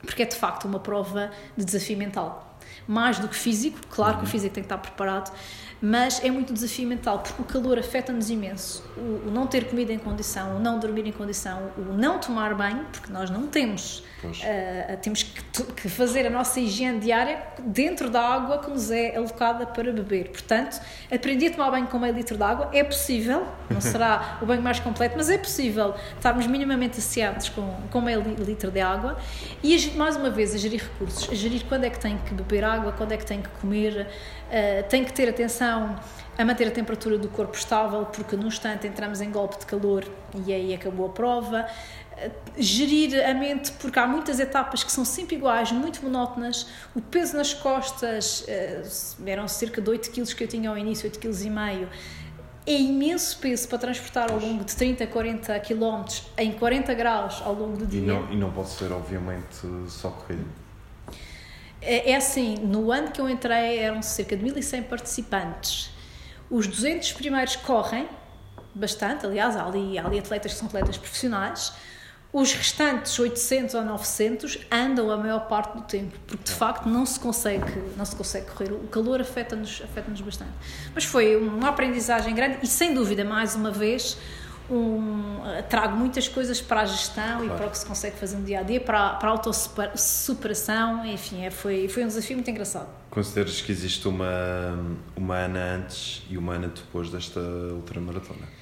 porque é de facto uma prova de desafio mental mais do que físico, claro que o uhum. físico tem que estar preparado, mas é muito desafio mental, porque o calor afeta-nos imenso. O, o, não ter comida em condição, o não dormir em condição, o não tomar banho, porque nós não temos Uh, temos que, que, fazer a nossa higiene diária dentro da água que nos é alocada para beber. Portanto, aprendi a tomar banho com meio litro de água. É possível, não será o banho mais completo, mas é possível estarmos minimamente asseados com, com meio litro de água. E, mais uma vez, a gerir recursos, a gerir quando é que tem que beber água, quando é que tem que comer, uh, tem que ter atenção a manter a temperatura do corpo estável, porque no instante entramos em golpe de calor e aí acabou a prova gerir a mente, porque há muitas etapas que são sempre iguais, muito monótonas. O peso nas costas eh, eram cerca de 8 kg que eu tinha ao início, 8 kg e meio. É imenso peso para transportar ao longo de 30, 40 km em 40 graus ao longo do dia. E não, e não pode ser, obviamente, só corrida. É, é assim, no ano que eu entrei eram cerca de 1100 participantes. Os 200 primeiros correm bastante, aliás, há ali, há ali atletas que são atletas profissionais os restantes 800 ou 900 andam a maior parte do tempo, porque de facto não se consegue, não se consegue correr. O calor afeta-nos afeta -nos bastante. Mas foi uma aprendizagem grande e, sem dúvida, mais uma vez, um, trago muitas coisas para a gestão claro. e para o que se consegue fazer no dia a dia, para, para a autossuperação. Enfim, é, foi, foi um desafio muito engraçado. Consideras que existe uma, uma Ana antes e uma Ana depois desta ultramaratona?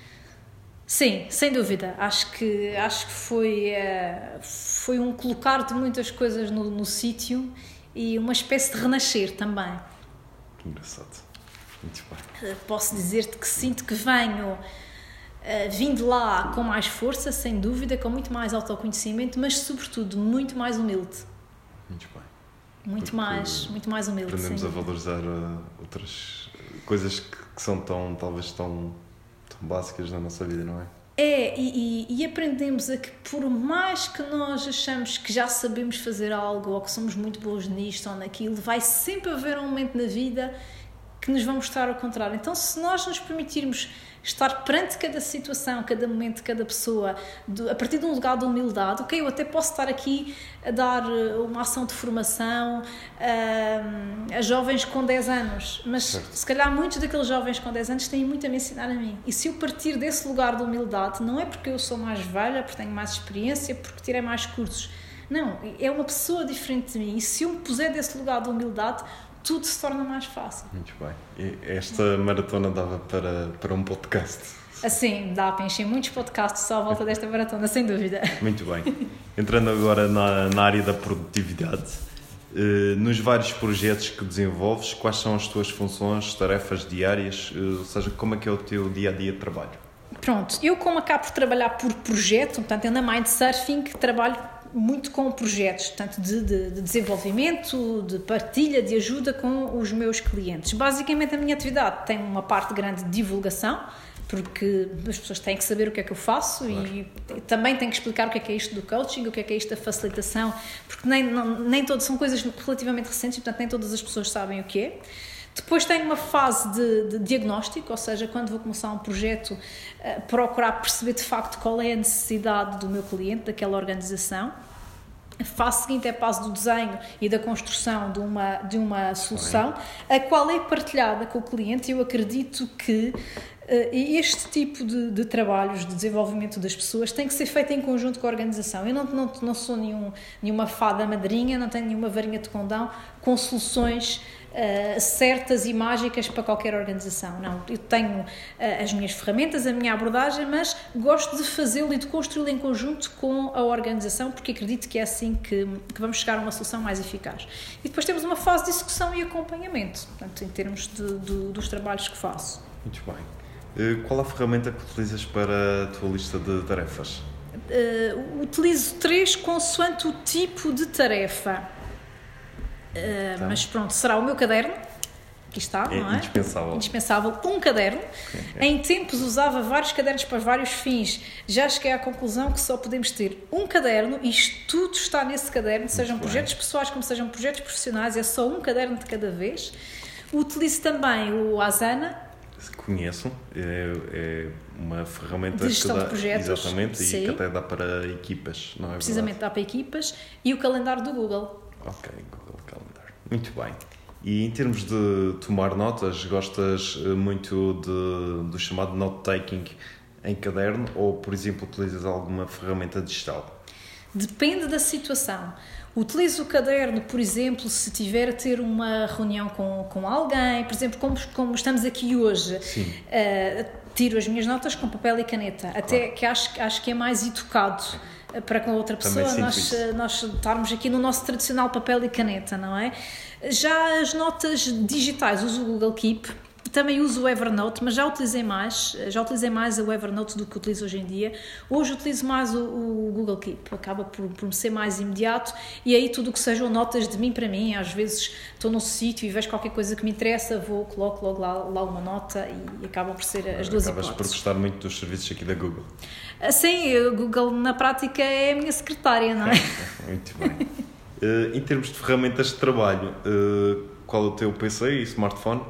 Sim, sem dúvida. Acho que, acho que foi, uh, foi um colocar de muitas coisas no, no sítio e uma espécie de renascer também. Que engraçado. Muito bem. Uh, posso dizer-te que sinto que venho uh, vindo lá com mais força, sem dúvida, com muito mais autoconhecimento, mas sobretudo muito mais humilde. Muito bem. muito mais, muito mais humilde. Aprendemos a valorizar outras coisas que, que, são tão, talvez tão básicas na nossa vida, não é? É, e, e, e, aprendemos a que por mais que nós achamos que já sabemos fazer algo ou que somos muito bons nisto ou naquilo, vai sempre haver um momento na vida que nos vão mostrar ao contrário. Então, se nós nos permitirmos estar perante cada situação, cada momento, cada pessoa, a partir de um lugar de humildade, ok, eu até posso estar aqui a dar eh, uma ação de formação a, a jovens com 10 anos, mas certo. se calhar muitos daqueles jovens com 10 anos têm muito a me ensinar a mim. E se eu partir desse lugar de humildade, não é porque eu sou mais velha, porque tenho mais experiência, porque tirei mais cursos. Não, é uma pessoa diferente de mim. E se eu me puser desse lugar de humildade, tudo se torna mais fácil. Muito bem. E esta maratona dava para, para um podcast? Assim, dá para encher muitos podcasts só à volta desta maratona, sem dúvida. Muito bem. Entrando agora na, na área da produtividade, eh, nos vários projetos que desenvolves, quais são as tuas funções, tarefas diárias, eh, ou seja, como é que é o teu dia a dia de trabalho? Pronto, eu como acabo por trabalhar por projeto, portanto eu na Mindsurfing trabalho muito com projetos, tanto de, de, de, desenvolvimento, de partilha, de ajuda com os meus clientes. Basicamente, a minha atividade tem uma parte grande de divulgação, porque as pessoas têm que saber o que é que eu faço claro. e também têm que explicar o que é que é isto do coaching, o que é que é isto da facilitação, porque nem, não, nem todos são coisas relativamente recentes e, portanto, nem todas as pessoas sabem o que é. Depois tenho uma fase de, de, diagnóstico, ou seja, quando vou começar um projeto, uh, procurar perceber de facto qual é a necessidade do meu cliente, daquela organização. A fase seguinte é a fase do desenho e da construção de uma, de uma solução, a qual é partilhada com o cliente. Eu acredito que uh, este tipo de, de, trabalhos de desenvolvimento das pessoas tem que ser feito em conjunto com a organização. Eu não, não, não sou nenhum, nenhuma fada madrinha, não tenho nenhuma varinha de condão com soluções uh, certas e mágicas para qualquer organização. Não, eu tenho uh, as minhas ferramentas, a minha abordagem, mas gosto de fazê-lo e de construí-lo em conjunto com a organização, porque acredito que é assim que, que, vamos chegar a uma solução mais eficaz. E depois temos uma fase de execução e acompanhamento, portanto, em termos de, de, dos trabalhos que faço. Muito bem. Eh, qual a ferramenta que utilizas para a tua lista de tarefas? Uh, utilizo três consoante o tipo de tarefa. Uh, tá. Mas pronto, será o meu caderno. Aqui está, é não é? Indispensável. Indispensável. Um caderno. Em tempos usava vários cadernos para vários fins. Já cheguei à conclusão que só podemos ter um caderno e tudo está nesse caderno, sejam Muito projetos bem. pessoais como sejam projetos profissionais, é só um caderno de cada vez. Utilizo também o Asana, conheço, é, é, uma ferramenta de gestão dá, de projetos. Exatamente, sim. e que até dá para equipas, não é Precisamente verdade? dá para equipas e o calendário do Google. Ok, Google Calendar. Muito bem. E em termos de tomar notas, gostas eh, muito de, do chamado note-taking em caderno ou, por exemplo, utilizas alguma ferramenta digital? Depende da situação. Utilizo o caderno, por exemplo, se tiver a ter uma reunião com, com alguém, por exemplo, como, como estamos aqui hoje, uh, tiro as minhas notas com papel e caneta, até claro. que acho, acho que é mais educado para com a outra pessoa, nós, nós estarmos aqui no nosso tradicional papel e caneta, não é? Já as notas digitais, uso o Google Keep, também uso o Evernote, mas já utilizei mais, já utilizei mais o Evernote do que utilizo hoje em dia. Hoje utilizo mais o, o Google Keep, acaba por, por ser mais imediato e aí tudo o que sejam notas de mim para mim, às vezes estou num sítio e vejo qualquer coisa que me interessa, vou, coloco logo lá, lá uma nota e acabam por ser as duas Acabas hipóteses. por gostar muito dos serviços aqui da Google. Sim, o Google na prática é a minha secretária, não é? muito bem. Uh, em termos de ferramentas de trabalho, uh, qual é o teu PC e smartphone?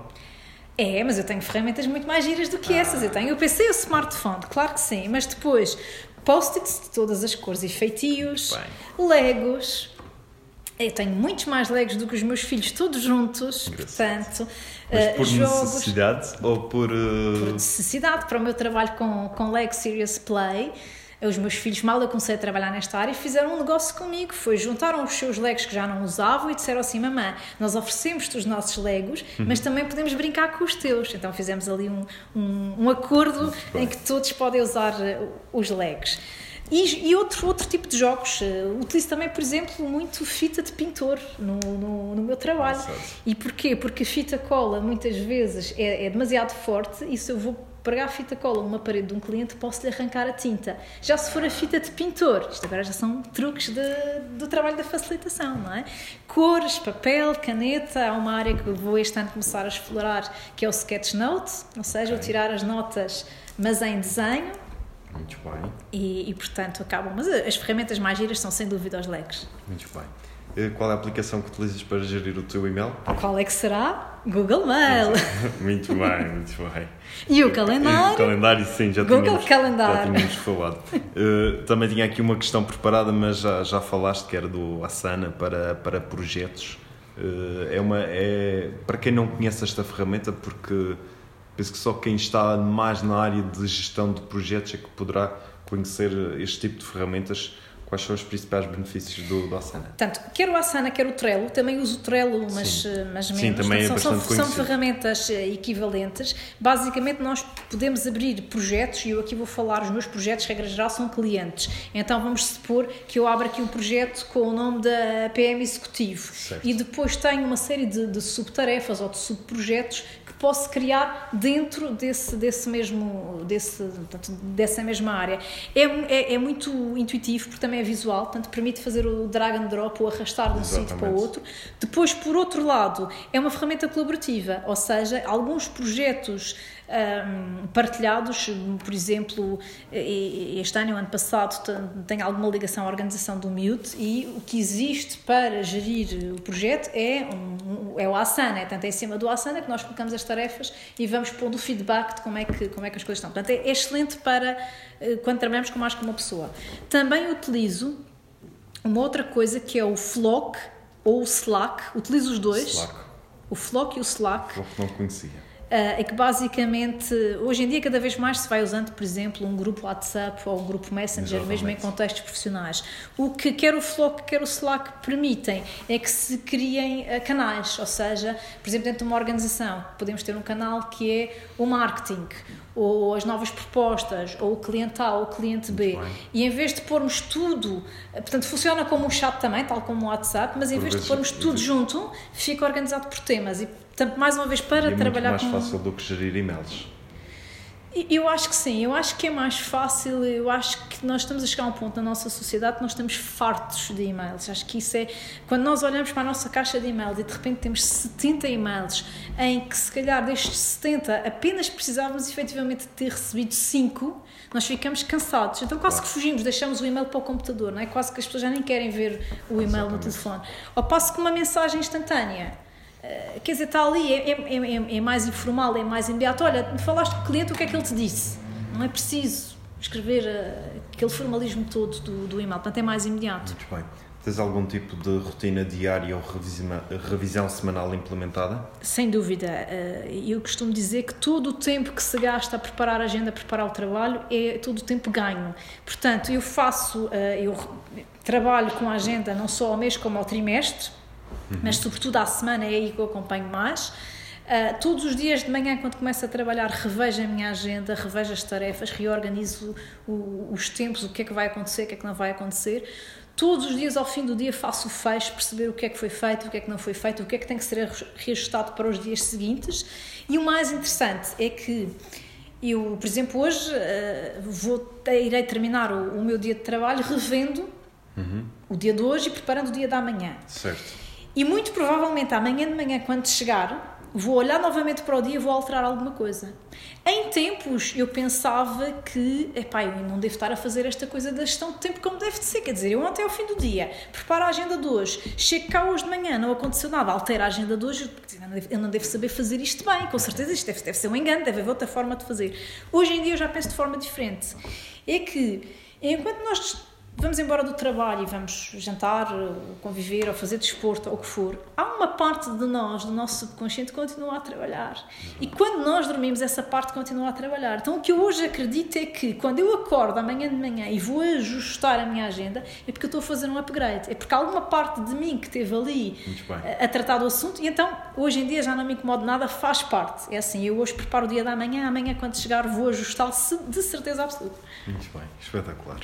É, mas eu tenho ferramentas muito mais giras do que ah. essas. Eu tenho o PC e o smartphone, claro que sim, mas depois post-its de todas as cores e feitios, legos. Eu tenho muitos mais legos do que os meus filhos todos juntos, portanto, mas por uh, jogos, necessidade ou por... Uh... Por necessidade, para o meu trabalho com, com Lego Serious Play, os meus filhos, mal eu comecei a trabalhar nesta área, fizeram um negócio comigo. Foi, juntaram os seus legos que já não usavam e disseram assim: Mamãe, nós oferecemos-te os nossos legos, uhum. mas também podemos brincar com os teus. Então fizemos ali um, um, um acordo em que todos podem usar eh, os legos. E, e, outro, outro tipo de jogos. Uh, utilizo também, por exemplo, muito fita de pintor no, no, no meu trabalho. E porquê? Porque a fita cola muitas vezes é, é demasiado forte e se eu vou pregar fita cola numa parede de um cliente, posso lhe arrancar a tinta. Já se for a fita de pintor, isto agora já são truques de, do trabalho da facilitação, não é? Cores, papel, caneta, há uma área que eu vou este ano começar a explorar, que é o sketch note, ou seja, okay. tirar as notas, mas em desenho. Muito bem. E, e portanto acabam. Mas as ferramentas mais giras são sem dúvida os leques. Muito bem. Eh, qual é a aplicação que utilizas para gerir o teu e-mail? Qual é que será? Google Mail. Muito bem, muito bem. E o calendário? E o calendário, sim, já Google tínhamos, calendário. já tínhamos falado. Uh, também tinha aqui uma questão preparada, mas já, já falaste que era do Asana para, para projetos. Uh, é uma, é, para quem não conhece esta ferramenta, porque penso que só quem está mais na área de gestão de projetos é que poderá conhecer este tipo de ferramentas Quais são os principais benefícios do, do Asana? Portanto, quer o Asana, quer o Trello, também uso o Trello, mas, Sim. Eh, mas menos. Sim, também Portanto, é são, são, são ferramentas eh, equivalentes. Basicamente, nós podemos abrir projetos, e eu aqui vou falar, os meus projetos, regra geral, são clientes. Então, vamos supor que eu abro aqui um projeto com o nome da PM Executivo certo. e depois tenho uma série de, de subtarefas ou de subprojetos posso criar dentro desse, desse mesmo, desse, portanto, dessa mesma área. É, é, é, muito intuitivo, porque também é visual, portanto, permite fazer o drag and drop ou arrastar de um sítio para o outro. Depois, por outro lado, é uma ferramenta colaborativa, ou seja, alguns projetos um, partilhados, por exemplo, este ano, ano passado, tem alguma ligação à organização do Mute e o que existe para gerir o projeto é, um, é o Asana, é tanto é em cima do Asana que nós colocamos as tarefas e vamos pondo o feedback de como é que, como é que as coisas estão. Portanto, é, é excelente para eh, quando trabalhamos com mais que uma pessoa. Também utilizo uma outra coisa que é o Flock ou o Slack, utilizo os dois. Slack. O Flock e o Slack. Flock não conhecia é que basicamente, hoje em dia, cada vez mais se vai usando, por exemplo, um grupo WhatsApp ou um grupo Messenger, Exatamente. mesmo em contextos profissionais. O que quer o Flock, quer o Slack permitem é que se criem eh, canais, ou seja, por exemplo, dentro de uma organização, podemos ter um canal que é o marketing, ou as novas propostas, ou o cliente A ou o cliente B. E em vez de pormos tudo, portanto, funciona como um chat também, tal como o WhatsApp, mas em por vez de pormos tudo junto, fica organizado por temas. E, portanto, mais uma vez, para e é trabalhar muito mais com... fácil do que gerir e-mails. Eu acho que sim, eu acho que é mais fácil, eu acho que nós estamos a chegar a um ponto na nossa sociedade que nós estamos fartos de e-mails. Acho que isso é. Quando nós olhamos para a nossa caixa de e-mails e de repente temos 70 e-mails, em que se calhar destes 70 apenas precisávamos efetivamente ter recebido 5, nós ficamos cansados. Então quase que fugimos, deixamos o e-mail para o computador, não é? Quase que as pessoas já nem querem ver o e-mail Exatamente. no telefone. Ao passo que uma mensagem instantânea eh, quer dizer, está ali, é, é, é, é, mais informal, é mais imediato. Olha, me falaste com o cliente, o que é que ele te disse? Não é preciso escrever uh, aquele formalismo todo do, do e-mail, portanto é mais imediato. Muito bem. Tens algum tipo de rotina diária ou revisão, revisão semanal implementada? Sem dúvida. Eh, eu costumo dizer que todo o tempo que se gasta a preparar a agenda, a preparar o trabalho, é todo o tempo ganho. Portanto, eu faço, eu trabalho com a agenda não só ao mês como ao trimestre, uhum. mas sobretudo à semana é aí que eu acompanho mais. Uh, todos os dias de manhã, quando começo a trabalhar, revejo a minha agenda, revejo as tarefas, reorganizo o, os tempos, o que é que vai acontecer, o que é que não vai acontecer. Todos os dias, ao fim do dia, faço o fecho, perceber o que é que foi feito, o que é que não foi feito, o que é que tem que ser reajustado para os dias seguintes. E o mais interessante é que eu, por exemplo, hoje uh, vou, irei terminar o, o, meu dia de trabalho revendo uhum. o dia de hoje e preparando o dia da manhã. Certo. E muito provavelmente amanhã de manhã, quando chegar, vou olhar novamente para o dia e vou alterar alguma coisa. Em tempos eu pensava que, epá, eu não devo estar a fazer esta coisa da gestão de tempo como deve de ser. Quer dizer, eu ontem ao fim do dia preparo a agenda de hoje, chego cá hoje de manhã, não aconteceu nada, altero a agenda de hoje, eu não devo saber fazer isto bem, com certeza isto deve, deve ser um engano, deve haver outra forma de fazer. Hoje em dia eu já penso de forma diferente. É que enquanto nós vamos embora do trabalho e vamos jantar, ou conviver, ou fazer desporto, ou o que for, há uma parte de nós, do nosso subconsciente, que continua a trabalhar. E quando nós dormimos, essa parte continua a trabalhar. Então, o que eu hoje acredito é que quando eu acordo amanhã de manhã e vou ajustar a minha agenda, é porque eu estou a fazer um upgrade. É porque alguma parte de mim que esteve ali a, a, tratar do assunto, e então, hoje em dia, já não me incomodo nada, faz parte. É assim, eu hoje preparo o dia da manhã, amanhã, quando chegar, vou ajustá-lo de certeza absoluta. Muito bem, espetacular.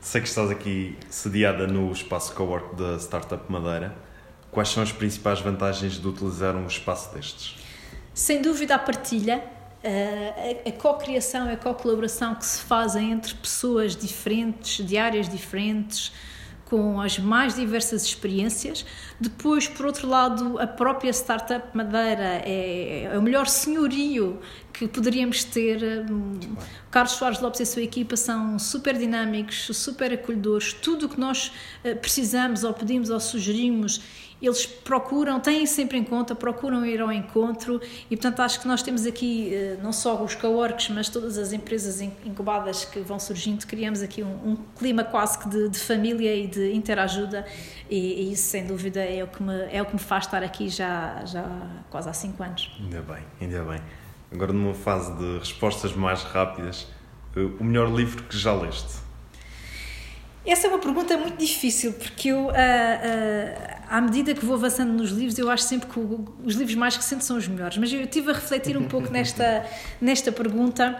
Sei que estás aqui sediada no espaço cowork da Startup Madeira. Quais são as principais vantagens de utilizar um espaço destes? Sem dúvida a partilha, a, a co-criação a co-colaboração que se fazem entre pessoas diferentes, de áreas diferentes, com as mais diversas experiências. Depois, por outro lado, a própria Startup Madeira é, é o melhor senhorio que poderíamos ter. O Carlos Soares Lopes e a sua equipa são super dinâmicos, super acolhedores. Tudo o que nós eh, precisamos, ou pedimos, ou sugerimos, eles procuram, têm sempre em conta, procuram ir ao encontro e, portanto, acho que nós temos aqui eh, não só os coworks, mas todas as empresas incubadas que vão surgindo, criamos aqui um, um clima quase que de, de, família e de interajuda e, e, isso, sem dúvida, é o, que me, é o que me faz estar aqui já, já quase há cinco anos. Ainda bem, ainda bem. Agora, numa fase de respostas mais rápidas, eh, o melhor livro que já leste? Essa é uma pergunta muito difícil, porque eu, uh, uh, à medida que vou avançando nos livros, eu acho sempre que o, os livros mais recentes são os melhores. Mas eu estive a refletir um pouco nesta, nesta pergunta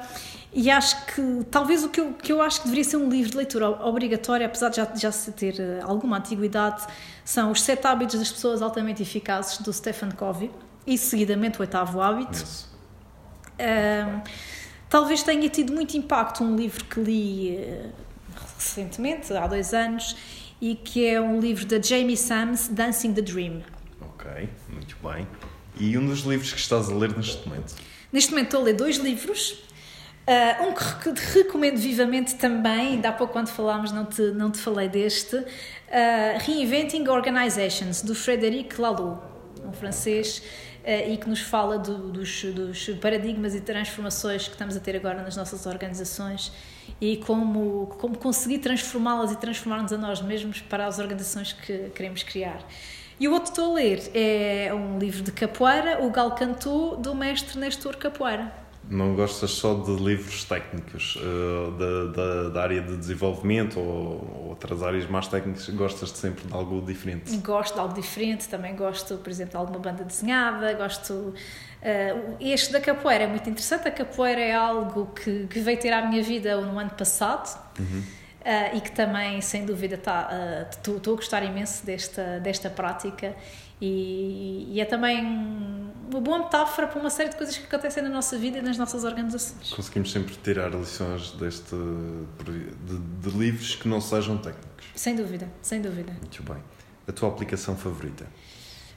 e acho que talvez o que eu, que eu acho que deveria ser um livro de leitura obrigatório, apesar de já, já ter uh, alguma antiguidade, são Os Sete Hábitos das Pessoas Altamente Eficazes, do Stephen Covey, e seguidamente O Oitavo Hábito. Talvez tenha tido muito impacto um livro que li recentemente, há dois anos, e que é um livro da Jamie Sams, Dancing the Dream. Ok, muito bem. E um dos livros que estás a ler neste momento? Neste momento estou a ler dois livros. Uh, um que recomendo vivamente também, ainda há pouco quando falámos não te, não te falei deste, uh, Reinventing Organizations, do Frédéric Laloux, um francês uh, e que nos fala do, dos, dos paradigmas e transformações que estamos a ter agora nas nossas organizações e como, como conseguir transformá-las e transformar-nos a nós mesmos para as organizações que queremos criar. E o outro que estou a ler é um livro de capoeira, O Gal Cantu, do mestre Nestor Capoeira. Não gostas só de livros técnicos uh, da, da, da, área de desenvolvimento ou, ou, outras áreas mais técnicas? Gostas de sempre de algo diferente? Gosto de algo diferente, também gosto, por exemplo, de alguma banda desenhada, gosto Uh, este da capoeira é muito interessante. A capoeira é algo que, que veio ter à minha vida no ano passado uhum. Uh, e que também, sem dúvida, estou uh, a gostar imenso desta, desta prática. E, e, é também uma boa metáfora para uma série de coisas que acontecem na nossa vida e nas nossas organizações. Conseguimos sempre tirar lições deste de, de livros que não sejam técnicos. Sem dúvida, sem dúvida. Muito bem. A tua aplicação favorita?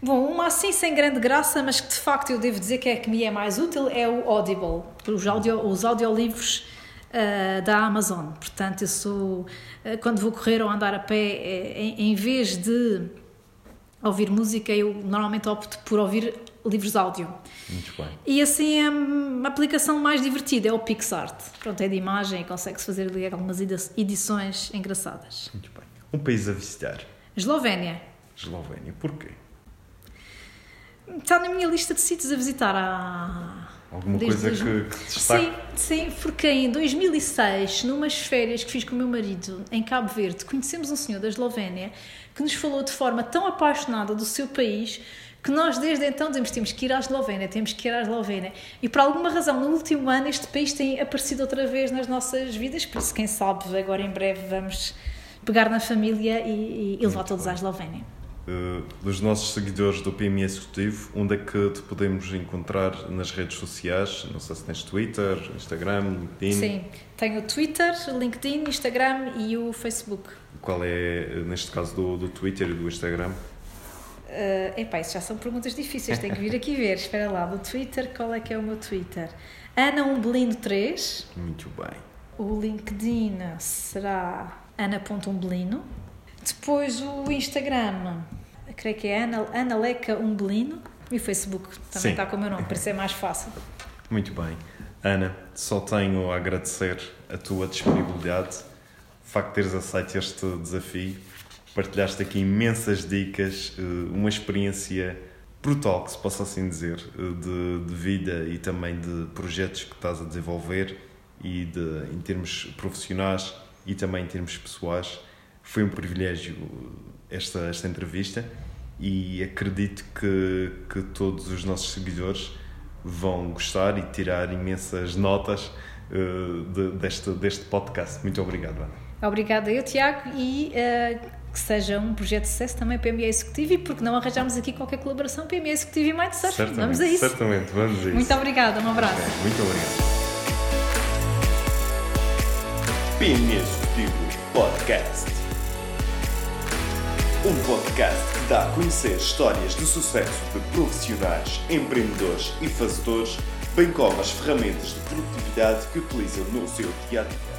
Bom, uma assim sem grande graça, mas que de facto eu devo dizer que é que me é mais útil, é o Audible, os, audio, os audiolivros uh, da Amazon. Portanto, eu sou, uh, quando vou correr ou andar a pé, uh, em, em, vez de ouvir música, eu normalmente opto por ouvir livros áudio. Muito bem. E assim a, a aplicação mais divertida é o PixArt. Pronto, é de imagem e consegue-se fazer ali algumas edições engraçadas. Muito bem. Um país a visitar? Eslovénia. Eslovénia, porquê? Está na minha lista de sítios a visitar há. Alguma coisa dois... que, que destaque? Sim, sim, porque em 2006, numas férias que fiz com o meu marido em Cabo Verde, conhecemos um senhor da Eslovénia que nos falou de forma tão apaixonada do seu país que nós desde então dizemos temos que ir à Eslovénia, temos que ir à Eslovénia. E por alguma razão, no último ano, este país tem aparecido outra vez nas nossas vidas, por isso, quem sabe, agora em breve vamos pegar na família e, e levar todos à Eslovénia. Uh, dos nossos seguidores do PMI Executivo, onde é que te podemos encontrar nas redes sociais? Não sei se tens Twitter, Instagram, LinkedIn. Sim, tenho o Twitter, LinkedIn, Instagram e o Facebook. Qual é, neste caso, do, do Twitter e do Instagram? Uh, epá, isso já são perguntas difíceis, tenho que vir aqui ver. Espera lá, do Twitter, qual é que é o meu Twitter? Ana Umbelino 3. Muito bem. O LinkedIn será ana.umbelino. Depois o Instagram, creio que é Ana, Ana Leca Umbelino. E o Facebook também Sim. está com o meu nome, para ser mais fácil. Muito bem. Ana, só tenho a agradecer a tua disponibilidade, o facto de teres aceito este desafio. Partilhaste aqui imensas dicas, eh, uma experiência brutal, que se possa assim dizer, eh, de, de vida e também de projetos que estás a desenvolver e de, em termos profissionais e também em termos pessoais. Foi um privilégio esta, esta entrevista e acredito que, que todos os nossos seguidores vão gostar e tirar imensas notas uh, de, deste, deste podcast. Muito obrigado, Ana. Obrigada eu, Tiago, e uh, que seja um projeto de sucesso também para a MBA Executivo e porque não arranjarmos aqui qualquer colaboração para a MBA Executivo e Mindsurf. Certamente, vamos a isso. Certamente, vamos a isso. Muito obrigada, um abraço. Muito obrigado. PME Executivo Podcast. Um podcast que dá a conhecer histórias de sucesso de profissionais, empreendedores e fazedores, bem como as ferramentas de produtividade que utilizam no seu dia a dia.